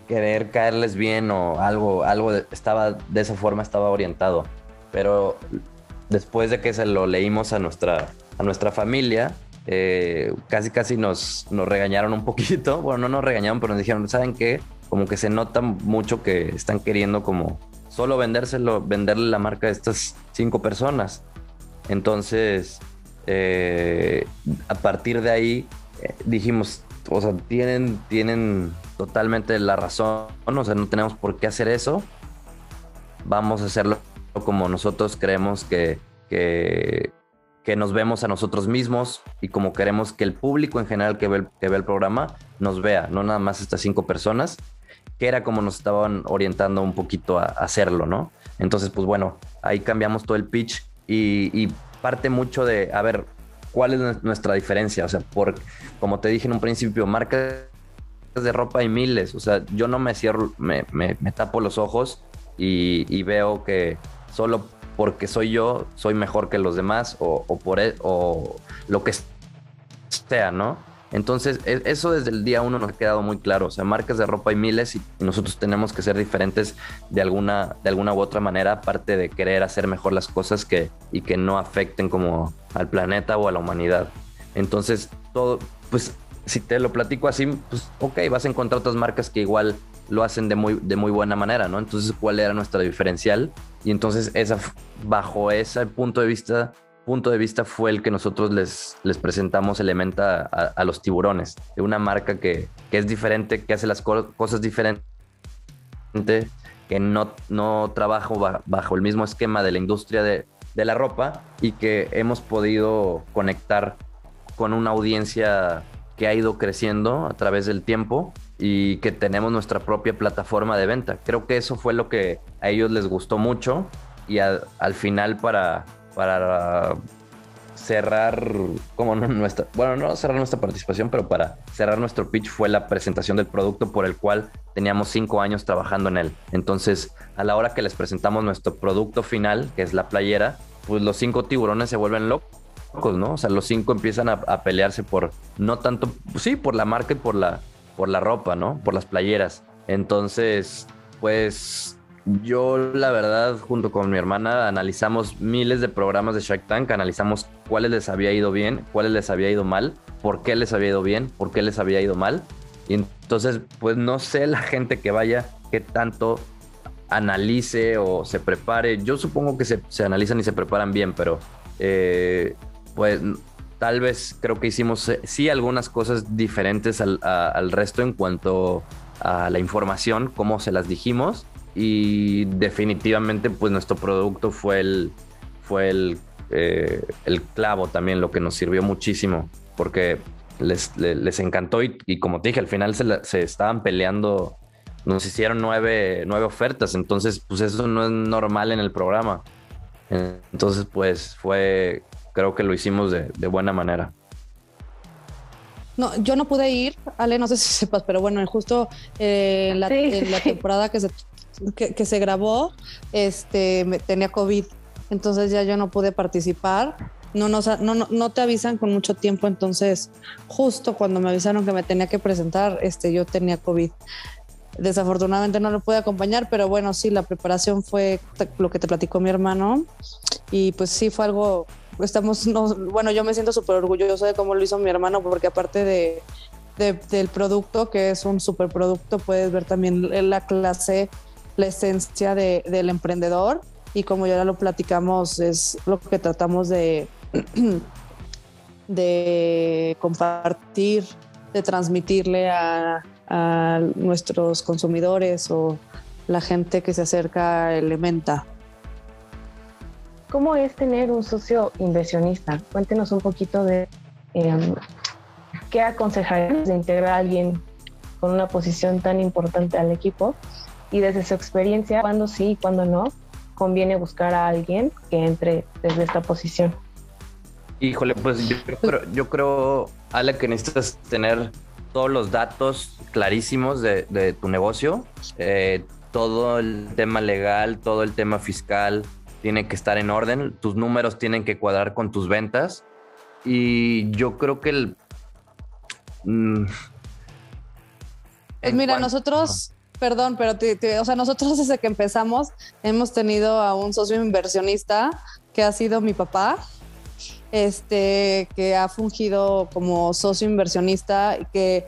querer caerles bien o algo, algo estaba de esa forma estaba orientado. Pero después de que se lo leímos a nuestra, a nuestra familia, eh, casi casi nos, nos regañaron un poquito. (laughs) Bueno, no nos regañaron, pero nos dijeron, ¿saben qué? Como que se nota mucho que están queriendo como solo vendérselo, venderle la marca a estas cinco personas. Entonces, eh, a partir de ahí eh, dijimos, o sea, tienen, tienen totalmente la razón, o sea, no tenemos por qué hacer eso. Vamos a hacerlo como nosotros creemos que, que, que nos vemos a nosotros mismos y como queremos que el público en general que ve, el, que ve el programa nos vea, no nada más estas cinco personas, que era como nos estaban orientando un poquito a, hacerlo, ¿no? Entonces, pues bueno, ahí cambiamos todo el pitch y, y, parte mucho de, a ver, ¿cuál es nuestra diferencia? O sea, por, como te dije en un principio, marcas de ropa hay miles, o sea, yo no me cierro, me, me, me tapo los ojos y, y veo que solo porque soy yo, soy mejor que los demás o, por e, o lo que sea, ¿no? Entonces, e, eso desde el día uno nos ha quedado muy claro. O sea, marcas de ropa hay miles y nosotros tenemos que ser diferentes de alguna, de alguna u otra manera, aparte de querer hacer mejor las cosas que, y que no afecten como al planeta o a la humanidad. Entonces, todo, pues, si te lo platico así, pues, ok, vas a encontrar otras marcas que igual lo hacen de muy, de muy buena manera, ¿no? Entonces, ¿cuál era nuestra diferencial? Y entonces, esa, bajo ese punto de vista, punto de vista fue el que nosotros les, les presentamos Elementa a, a los tiburones, de una marca que, que es diferente, que hace las co- cosas diferentes, que no, no trabaja ba- bajo el mismo esquema de la industria de, de la ropa y que hemos podido conectar con una audiencia que ha ido creciendo a través del tiempo y que tenemos nuestra propia plataforma de venta. Creo que eso fue lo que a ellos les gustó mucho y a- al final para, para cerrar como nuestra, bueno, no cerrar nuestra participación, pero para cerrar nuestro pitch fue la presentación del producto por el cual teníamos cinco años trabajando en él. Entonces, a la hora que les presentamos nuestro producto final, que es la playera, pues los cinco tiburones se vuelven locos, ¿no? O sea, los cinco empiezan a, pelearse por, no tanto, sí, por la marca y por la, por la ropa, ¿no? Por las playeras. Entonces, pues yo la verdad, junto con mi hermana, analizamos miles de programas de Shark Tank, analizamos cuáles les había ido bien, cuáles les había ido mal, por qué les había ido bien, por qué les había ido mal. Y entonces, pues no sé la gente que vaya, qué tanto analice o se prepare. Yo supongo que se, se analizan y se preparan bien, pero eh, pues tal vez creo que hicimos eh, sí algunas cosas diferentes al, al resto en cuanto a la información, cómo se las dijimos y definitivamente pues nuestro producto fue el, fue el, eh, el clavo también, lo que nos sirvió muchísimo porque les, le- les, encantó y, y, como te dije, al final se, la, se estaban peleando, nos hicieron nueve, nueve ofertas, entonces pues eso no es normal en el programa. Entonces pues fue, creo que lo hicimos de, de buena manera. No, yo no pude ir, Ale, no sé si sepas, pero bueno, justo eh, la, Sí, en la temporada que se, que, se grabó, este, me- tenía COVID, entonces ya yo no pude participar. No, no, no, no te avisan con mucho tiempo, entonces justo cuando me avisaron que me tenía que presentar, este, yo tenía COVID. Desafortunadamente no lo pude acompañar, pero bueno, sí, la preparación fue lo que te platicó mi hermano y pues sí fue algo, estamos, no, bueno, yo me siento súper orgulloso de cómo lo hizo mi hermano, porque aparte de, de- del producto, que es un super producto, puedes ver también la clase, la esencia de- del emprendedor y como ya lo platicamos, es lo que tratamos de, (clears throat) de compartir, de transmitirle a, a nuestros consumidores o la gente que se acerca a Elementa. ¿Cómo es tener un socio inversionista? Cuéntenos un poquito de eh, qué aconsejarías de integrar a alguien con una posición tan importante al equipo y desde su experiencia, cuándo sí y cuándo no conviene buscar a alguien que entre desde esta posición. Híjole, pues yo creo, yo creo, Ale, que necesitas tener todos los datos clarísimos de, de tu negocio, eh, todo el tema legal, todo el tema fiscal tiene que estar en orden, tus números tienen que cuadrar con tus ventas. Y yo creo que el... mm, Pues mira, cuan- nosotros, perdón, pero te- o sea, nosotros (laughs) desde que empezamos hemos tenido a un socio inversionista que ha sido mi papá, este, que ha fungido como socio inversionista y que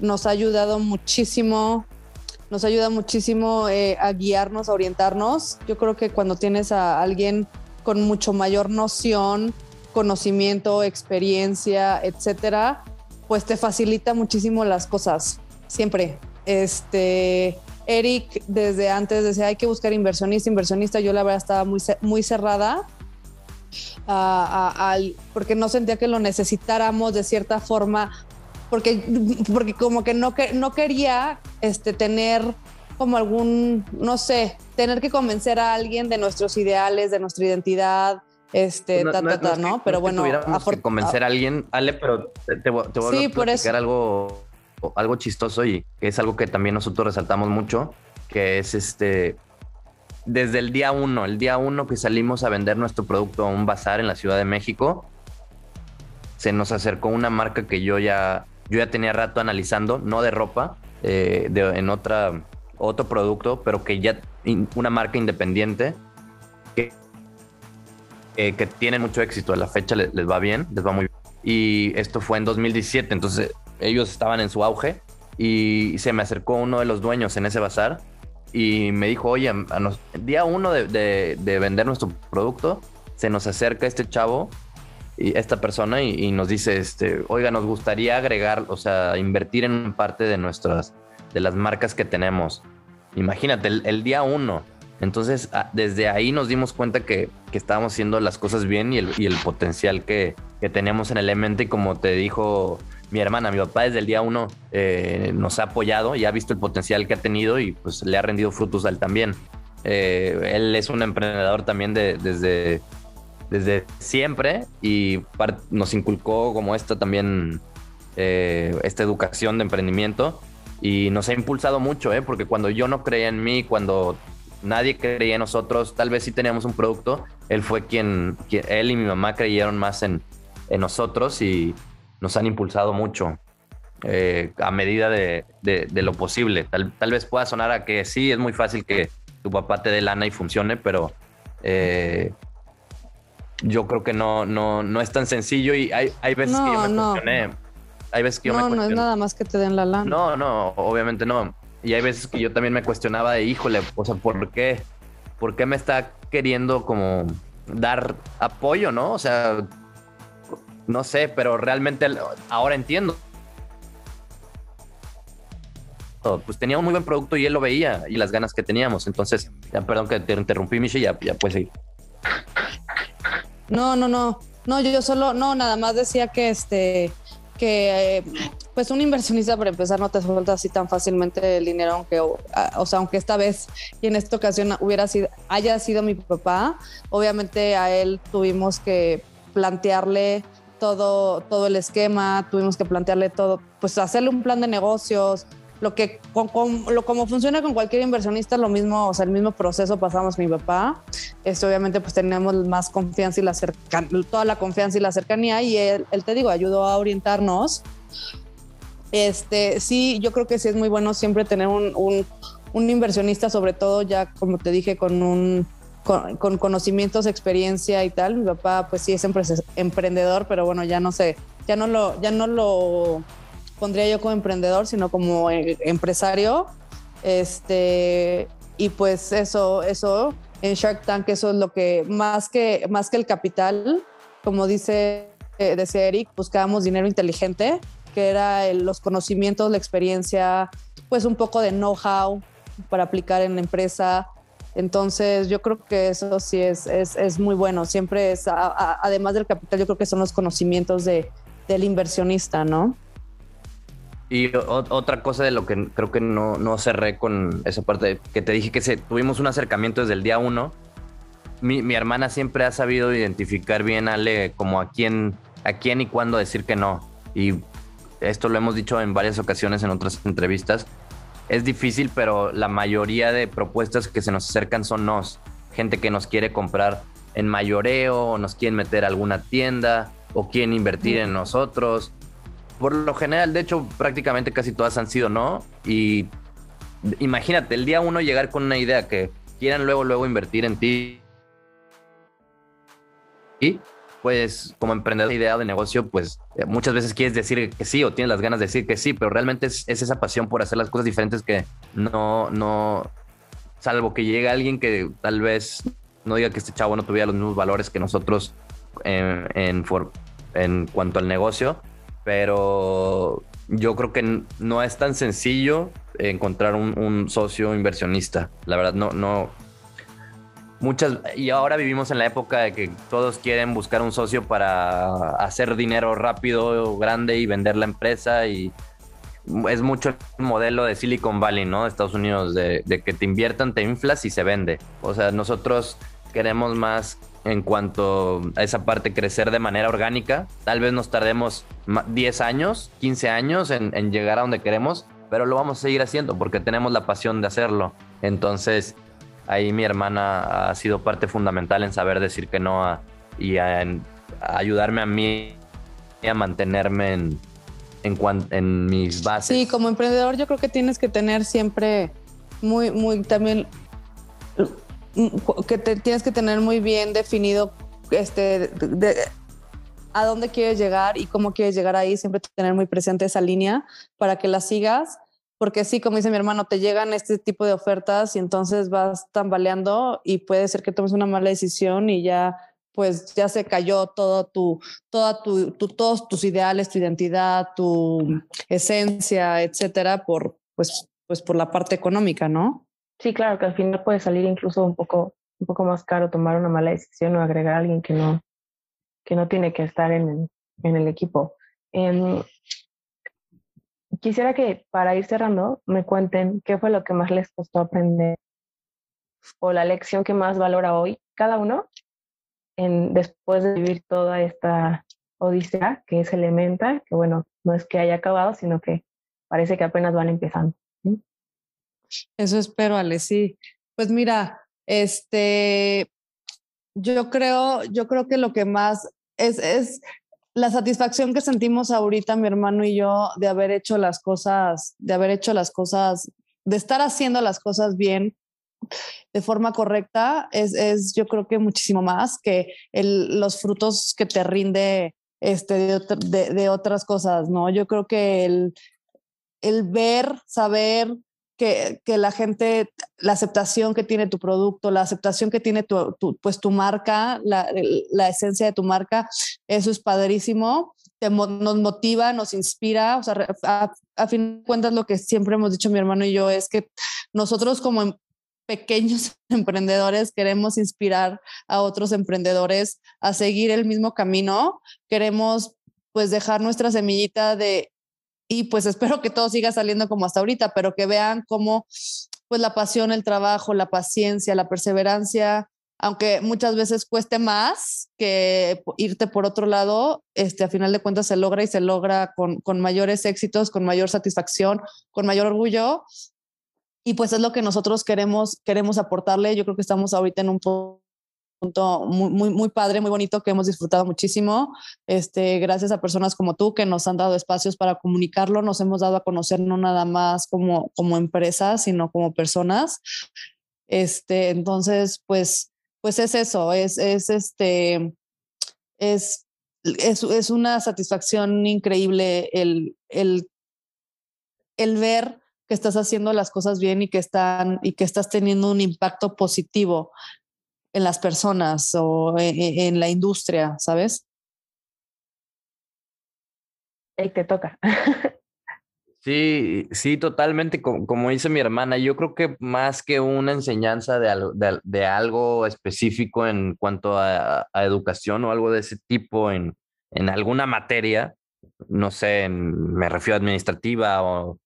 nos ha ayudado muchísimo, nos ayuda muchísimo eh, a guiarnos, a orientarnos. Yo creo que cuando tienes a alguien con mucho mayor noción, conocimiento, experiencia, etcétera, pues te facilita muchísimo las cosas, siempre. Este, Eric desde antes decía, hay que buscar inversionista, inversionista, yo la verdad estaba muy, muy cerrada, a- a- al- porque no sentía que lo necesitáramos de cierta forma, porque, porque como que no, que no quería este, tener como algún, no sé, tener que convencer a alguien de nuestros ideales, de nuestra identidad, este, No- ta, no- ta, no ta, es que- ¿no? Pero bueno, que convencer a alguien, Ale, pero te, te voy te voy Sí, a por platicar eso. algo, algo chistoso y es algo que también nosotros resaltamos mucho, que es este, desde el día uno, el día uno que salimos a vender nuestro producto a un bazar en la Ciudad de México, se nos acercó una marca que yo ya, yo ya tenía rato analizando, no de ropa, eh, de- en otra, otro producto, pero que ya, una marca independiente, que, eh, que tiene mucho éxito, a la fecha le- les, va bien, les va muy bien. Y esto fue en 2017, entonces ellos estaban en su auge y se me acercó uno de los dueños en ese bazar y me dijo, oye, nos- día uno de, de- de vender nuestro producto, se nos acerca este chavo y esta persona y, nos dice, este, oiga, nos gustaría agregar, o sea, invertir en parte de nuestras, de las marcas que tenemos. Imagínate, el, día uno. Entonces, desde ahí nos dimos cuenta que, que estábamos haciendo las cosas bien y el, y el potencial que, que teníamos en el mente. Y como te dijo mi hermana, mi papá desde el día uno eh, nos ha apoyado y ha visto el potencial que ha tenido y pues le ha rendido frutos a él también. Eh, él es un emprendedor también de, desde, desde siempre y nos inculcó como esto también, eh, esta educación de emprendimiento y nos ha impulsado mucho, porque cuando yo no creía en mí, cuando nadie creía en nosotros, tal vez sí teníamos un producto, él fue quien, él y mi mamá creyeron más en, en nosotros y nos han impulsado mucho eh, a medida de, lo posible. Tal, vez pueda sonar a que sí, es muy fácil que tu papá te dé lana y funcione, pero eh, yo creo que no, no, no es tan sencillo y hay, hay veces que yo me cuestioné. Hay veces que yo no, me no es nada más que te den la lana. No, no, obviamente no. Y hay veces que yo también me cuestionaba de, híjole, o sea, ¿por qué? ¿Por qué me está queriendo como dar apoyo, no? O sea, no sé, pero realmente ahora entiendo. Pues tenía un muy buen producto y él lo veía y las ganas que teníamos. Entonces, ya, perdón que te interrumpí, Michi, ya, ya puedes seguir. No, no, no. No, yo, solo, no, nada más decía que este, que pues un inversionista para empezar no te suelta así tan fácilmente el dinero, aunque, o, sea, aunque esta vez y en esta ocasión hubiera sido, haya sido mi papá, obviamente a él tuvimos que plantearle todo, todo el esquema, tuvimos que plantearle todo, pues hacerle un plan de negocios, lo que lo, como funciona con cualquier inversionista, lo mismo, o sea, el mismo proceso pasamos mi papá. Este, obviamente, pues tenemos más confianza y la toda la confianza y la cercanía, y él, él, te digo, ayudó a orientarnos. Este, sí, yo creo que sí es muy bueno siempre tener un, un, un inversionista, sobre todo ya, como te dije, con un con, conocimientos, experiencia y tal. Mi papá, pues sí es emprendedor, pero bueno, ya no sé, ya no lo, ya no lo pondría yo como emprendedor, sino como eh, empresario. Este, y pues eso, eso en Shark Tank, eso es lo que más que, más que el capital, como dice, eh, decía Eric, buscábamos dinero inteligente, que era los conocimientos, la experiencia, pues un poco de know-how para aplicar en la empresa, entonces, yo creo que eso sí es, es, muy bueno. Siempre es, además del capital, yo creo que son los conocimientos de, del inversionista, ¿no? Y otra cosa de lo que creo que no, no cerré con esa parte que te dije que se, tuvimos un acercamiento desde el día uno. Mi, mi, hermana siempre ha sabido identificar bien, Ale, como a quién, a quién y cuándo decir que no. Y esto lo hemos dicho en varias ocasiones en otras entrevistas es difícil, pero la mayoría de propuestas que se nos acercan son nos. Gente que nos quiere comprar en mayoreo, o nos quieren meter a alguna tienda, o quieren invertir en nosotros. Por lo general, de hecho, prácticamente casi todas han sido no. Y imagínate, el día uno llegar con una idea que quieran luego, luego invertir en ti. Y pues como emprendedor de idea de negocio, pues eh, muchas veces quieres decir que sí o tienes las ganas de decir que sí, pero realmente es, esa pasión por hacer las cosas diferentes que no, no, salvo que llegue alguien que tal vez no diga que este chavo no tuviera los mismos valores que nosotros en, en, en cuanto al negocio, pero yo creo que no es tan sencillo encontrar un, un socio inversionista. La verdad, no, no, muchas y ahora vivimos en la época de que todos quieren buscar un socio para hacer dinero rápido, grande y vender la empresa y es mucho el modelo de Silicon Valley, ¿no? De Estados Unidos, de, que te inviertan, te inflas y se vende. O sea, nosotros queremos más en cuanto a esa parte crecer de manera orgánica. Tal vez nos tardemos 10 años, 15 años en, en llegar a donde queremos, pero lo vamos a seguir haciendo porque tenemos la pasión de hacerlo. Entonces, ahí mi hermana ha sido parte fundamental en saber decir que no y a, ayudarme a mí a mantenerme en, en, mis bases. Sí, como emprendedor yo creo que tienes que tener siempre muy, muy también que tienes que tener muy bien definido este a dónde quieres llegar y cómo quieres llegar ahí, siempre tener muy presente esa línea para que la sigas porque sí, como dice mi hermano, te llegan este tipo de ofertas y entonces vas tambaleando y puede ser que tomes una mala decisión y ya pues ya se cayó todo tu, toda tu, todos tus ideales, tu identidad, tu esencia, etcétera, por, pues, pues por la parte económica, ¿no? Sí, claro, que al final puede salir incluso un poco, un poco más caro tomar una mala decisión o agregar a alguien que no, que no tiene que estar en el, en el equipo. Em, quisiera que para ir cerrando me cuenten qué fue lo que más les costó aprender o la lección que más valora hoy cada uno después de vivir toda esta odisea que es Elementa, que bueno, no es que haya acabado, sino que parece que apenas van empezando. Eso espero, Ale, sí. Pues mira, este, yo creo, yo creo que lo que más es, es la satisfacción que sentimos ahorita mi hermano y yo de haber hecho las cosas, de haber hecho las cosas, de estar haciendo las cosas bien de forma correcta, es, es yo creo que muchísimo más que el, los frutos que te rinde este, de, de, otras cosas, ¿no? Yo creo que el, el ver, saber, que, que, la gente, la aceptación que tiene tu producto, la aceptación que tiene tu, pues tu marca, la, la, esencia de tu marca, eso es padrísimo, te, nos motiva, nos inspira, o sea, a, a fin de cuentas lo que siempre hemos dicho mi hermano y yo es que nosotros como em, pequeños (laughs) emprendedores queremos inspirar a otros emprendedores a seguir el mismo camino, queremos pues dejar nuestra semillita de y pues espero que todo siga saliendo como hasta ahorita, pero que vean cómo pues la pasión, el trabajo, la paciencia, la perseverancia, aunque muchas veces cueste más que irte por otro lado, este, a final de cuentas se logra y se logra con, con mayores éxitos, con mayor satisfacción, con mayor orgullo. Y pues es lo que nosotros queremos, queremos aportarle. Yo creo que estamos ahorita en un punto muy, muy, muy padre, muy bonito, que hemos disfrutado muchísimo. Este, gracias a personas como tú que nos han dado espacios para comunicarlo, nos hemos dado a conocer no nada más como, como empresas, sino como personas. Este, entonces, pues, pues es eso, es, es este, es, es, es una satisfacción increíble el, el, el ver que estás haciendo las cosas bien y que están y que estás teniendo un impacto positivo en las personas o en, en la industria, ¿sabes? Ahí te toca. (laughs) Sí, sí, totalmente. Como, como, dice mi hermana, yo creo que más que una enseñanza de, algo, de, de algo específico en cuanto a, a, educación o algo de ese tipo en, en alguna materia, no sé, en, me refiero a administrativa o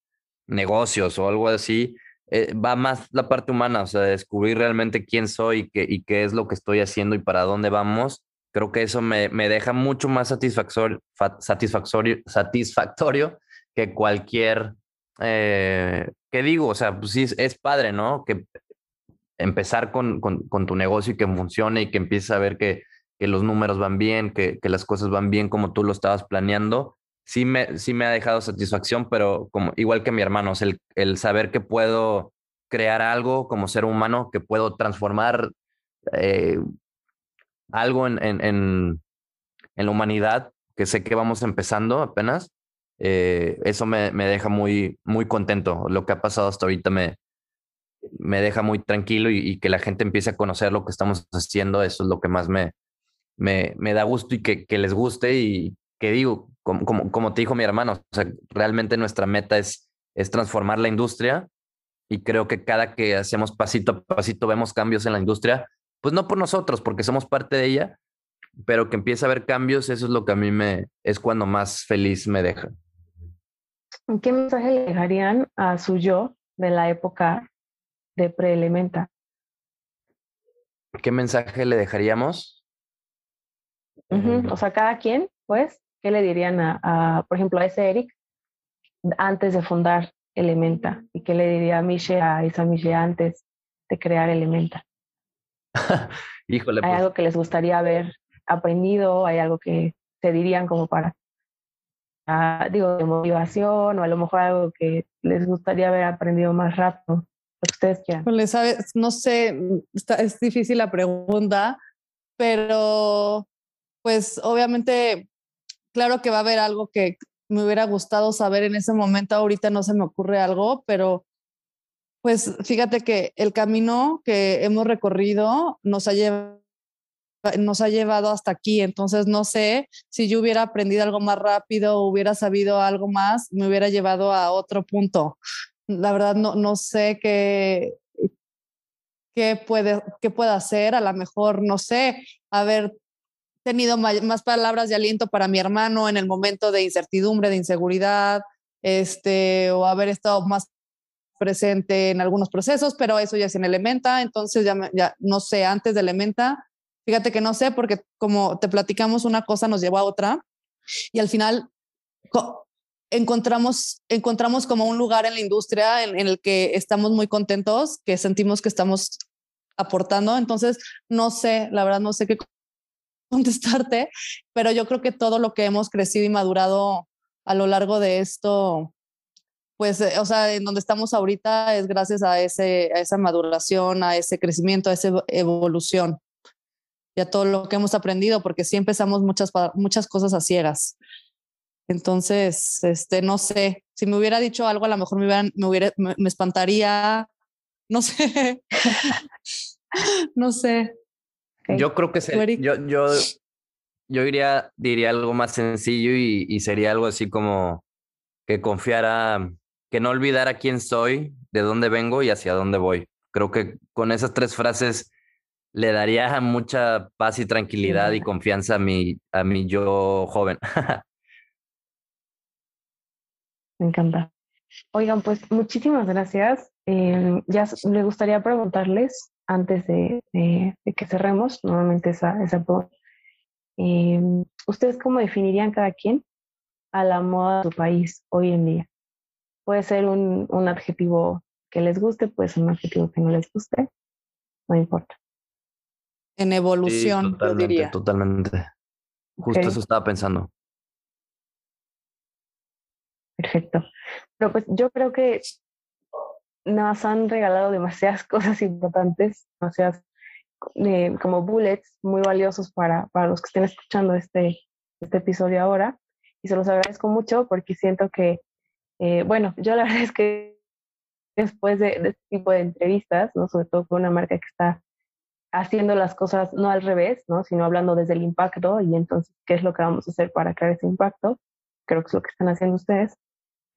negocios o algo así, eh, va más la parte humana, o sea, descubrir realmente quién soy y qué, y qué es lo que estoy haciendo y para dónde vamos. Creo que eso me, me deja mucho más satisfactorio, satisfactorio, satisfactorio que cualquier, eh, ¿qué digo? O sea, pues sí, es padre, ¿no? Que empezar con, con, tu negocio y que funcione y que empieces a ver que, que los números van bien, que, que las cosas van bien como tú lo estabas planeando sí me, sí me ha dejado satisfacción, pero como, igual que mi hermano, el, el saber que puedo crear algo como ser humano, que puedo transformar eh, algo en, en, en, en, la humanidad, que sé que vamos empezando apenas, eh, eso me, me, deja muy, muy contento. Lo que ha pasado hasta ahorita me, me deja muy tranquilo y, y, que la gente empiece a conocer lo que estamos haciendo, eso es lo que más me, me, me da gusto y que, que les guste y que digo, como, como, como, te dijo mi hermano, o sea, realmente nuestra meta es, es transformar la industria y creo que cada que hacemos pasito a pasito vemos cambios en la industria, pues no por nosotros, porque somos parte de ella, pero que empiece a haber cambios, eso es lo que a mí me es cuando más feliz me deja. ¿Qué mensaje le dejarían a su yo de la época de preelementa? ¿Qué mensaje le dejaríamos? Uh -huh. O sea, cada quien, pues, ¿qué le dirían a, a, por ejemplo, a ese Eric antes de fundar Elementa? ¿Y qué le diría a Miche, a esa Miche antes de crear Elementa? (laughs) Híjole. ¿Hay pues... algo que les gustaría haber aprendido? ¿Hay algo que se dirían como para, digo, de motivación o a lo mejor algo que les gustaría haber aprendido más rápido? Lo que ustedes quieran. Pues, ¿sabes? No sé, está, es difícil la pregunta, pero pues obviamente claro que va a haber algo que me hubiera gustado saber en ese momento, ahorita no se me ocurre algo, pero pues fíjate que el camino que hemos recorrido nos ha llevado hasta aquí. Entonces, no sé si yo hubiera aprendido algo más rápido, hubiera sabido algo más, me hubiera llevado a otro punto. La verdad, no, no sé qué, qué puede, qué puede hacer. A lo mejor, no sé, haber tenido más palabras de aliento para mi hermano en el momento de incertidumbre, de inseguridad, este, o haber estado más presente en algunos procesos, pero eso ya es en Elementa, entonces ya, ya no sé, antes de Elementa, fíjate que no sé, porque como te platicamos, una cosa nos llevó a otra y al final encontramos, encontramos como un lugar en la industria en, el que estamos muy contentos, que sentimos que estamos aportando, entonces no sé, la verdad no sé qué contestarte, pero yo creo que todo lo que hemos crecido y madurado a lo largo de esto pues, eh, o sea, en donde estamos ahorita es gracias a, ese, a esa maduración, a ese crecimiento, a esa evolución y a todo lo que hemos aprendido, porque sí empezamos muchas, muchas cosas a ciegas. Entonces, este, no sé, si me hubiera dicho algo, a lo mejor me, me, hubiera, me, espantaría, no sé, (laughs) no sé. Yo creo que yo, yo, yo diría, diría algo más sencillo y, y sería algo así como que confiara que no olvidara quién soy, de dónde vengo y hacia dónde voy. Creo que con esas tres frases le daría mucha paz y tranquilidad y confianza a mi, a mi yo joven. (laughs) Me encanta. Oigan, pues muchísimas gracias. Em, ya me gustaría preguntarles, antes de, que cerremos, normalmente esa, esa em, ¿ustedes cómo definirían cada quien a la moda de su país hoy en día? Puede ser un, un adjetivo que les guste, puede ser un adjetivo que no les guste, no importa. En evolución, yo diría. Totalmente. Justo eso estaba pensando. Perfecto. Pero pues yo creo que nos han regalado demasiadas (laughs) cosas importantes, demasiadas eh, como bullets muy valiosos para, para los que estén escuchando este, este episodio ahora. Y se los agradezco mucho porque siento que eh, bueno, (laughs) yo la verdad es que después de, este tipo de entrevistas, ¿no? sobre todo con una marca que está haciendo las cosas no al revés, ¿no? sino hablando desde el impacto y entonces qué es lo que vamos a hacer para crear ese impacto, creo que es lo que están haciendo ustedes.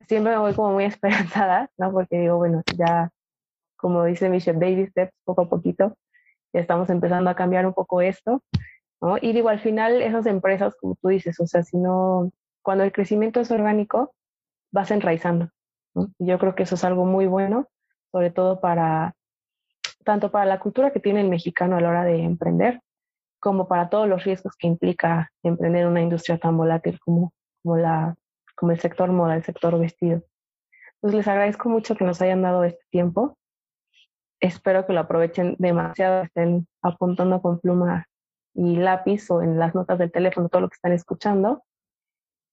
Siempre me voy como muy (laughs) esperanzada, ¿no? porque digo, bueno, ya como dice Michelle, baby steps, poco a poquito, ya estamos empezando a cambiar un poco esto. ¿no? Y digo, al final esas empresas, como tú dices, o sea, si no, cuando el crecimiento es orgánico, vas enraizando. Yo creo que eso es algo muy bueno, sobre todo para, tanto para la cultura que tiene el mexicano a la hora de emprender, como para todos los riesgos que implica emprender una industria tan volátil como, como, la, como el sector moda, el sector vestido. Entonces les agradezco mucho que nos hayan dado este tiempo. Espero que lo aprovechen demasiado, estén apuntando con pluma y lápiz o en las notas del teléfono todo lo que están escuchando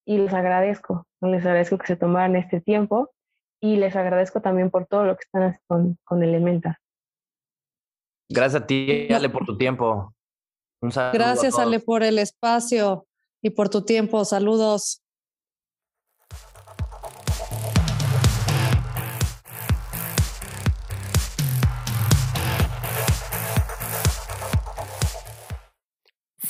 y les agradezco, les agradezco que se tomaran este tiempo y les agradezco también por todo lo que están haciendo con, con Elementa. Gracias a ti, Ale, por tu tiempo. Un Gracias, Ale, por el espacio y por tu tiempo. Saludos.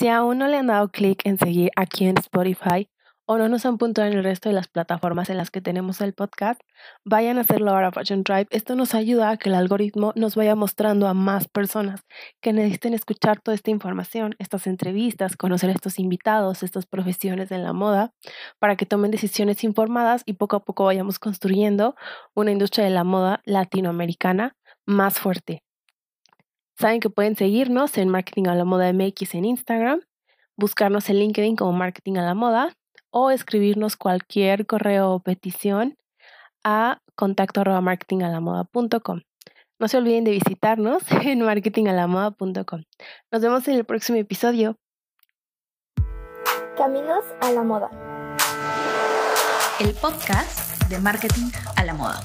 Si aún no le han dado clic en seguir aquí en Spotify, o no nos han puntuado en el resto de las plataformas en las que tenemos el podcast, vayan a hacerlo ahora Fashion Tribe. Esto nos ayuda a que el algoritmo nos vaya mostrando a más personas que necesiten escuchar toda esta información, estas entrevistas, conocer a estos invitados, estas profesiones en la moda, para que tomen decisiones informadas y poco a poco vayamos construyendo una industria de la moda latinoamericana más fuerte. Saben que pueden seguirnos en Marketing a la Moda MX en Instagram, buscarnos en LinkedIn como Marketing a la Moda o escribirnos cualquier correo o petición a contacto arroba marketingalamoda.com. No se olviden de visitarnos (laughs) en marketingalamoda.com. Nos vemos en el próximo episodio. Caminos a la moda. El podcast de marketing a la moda.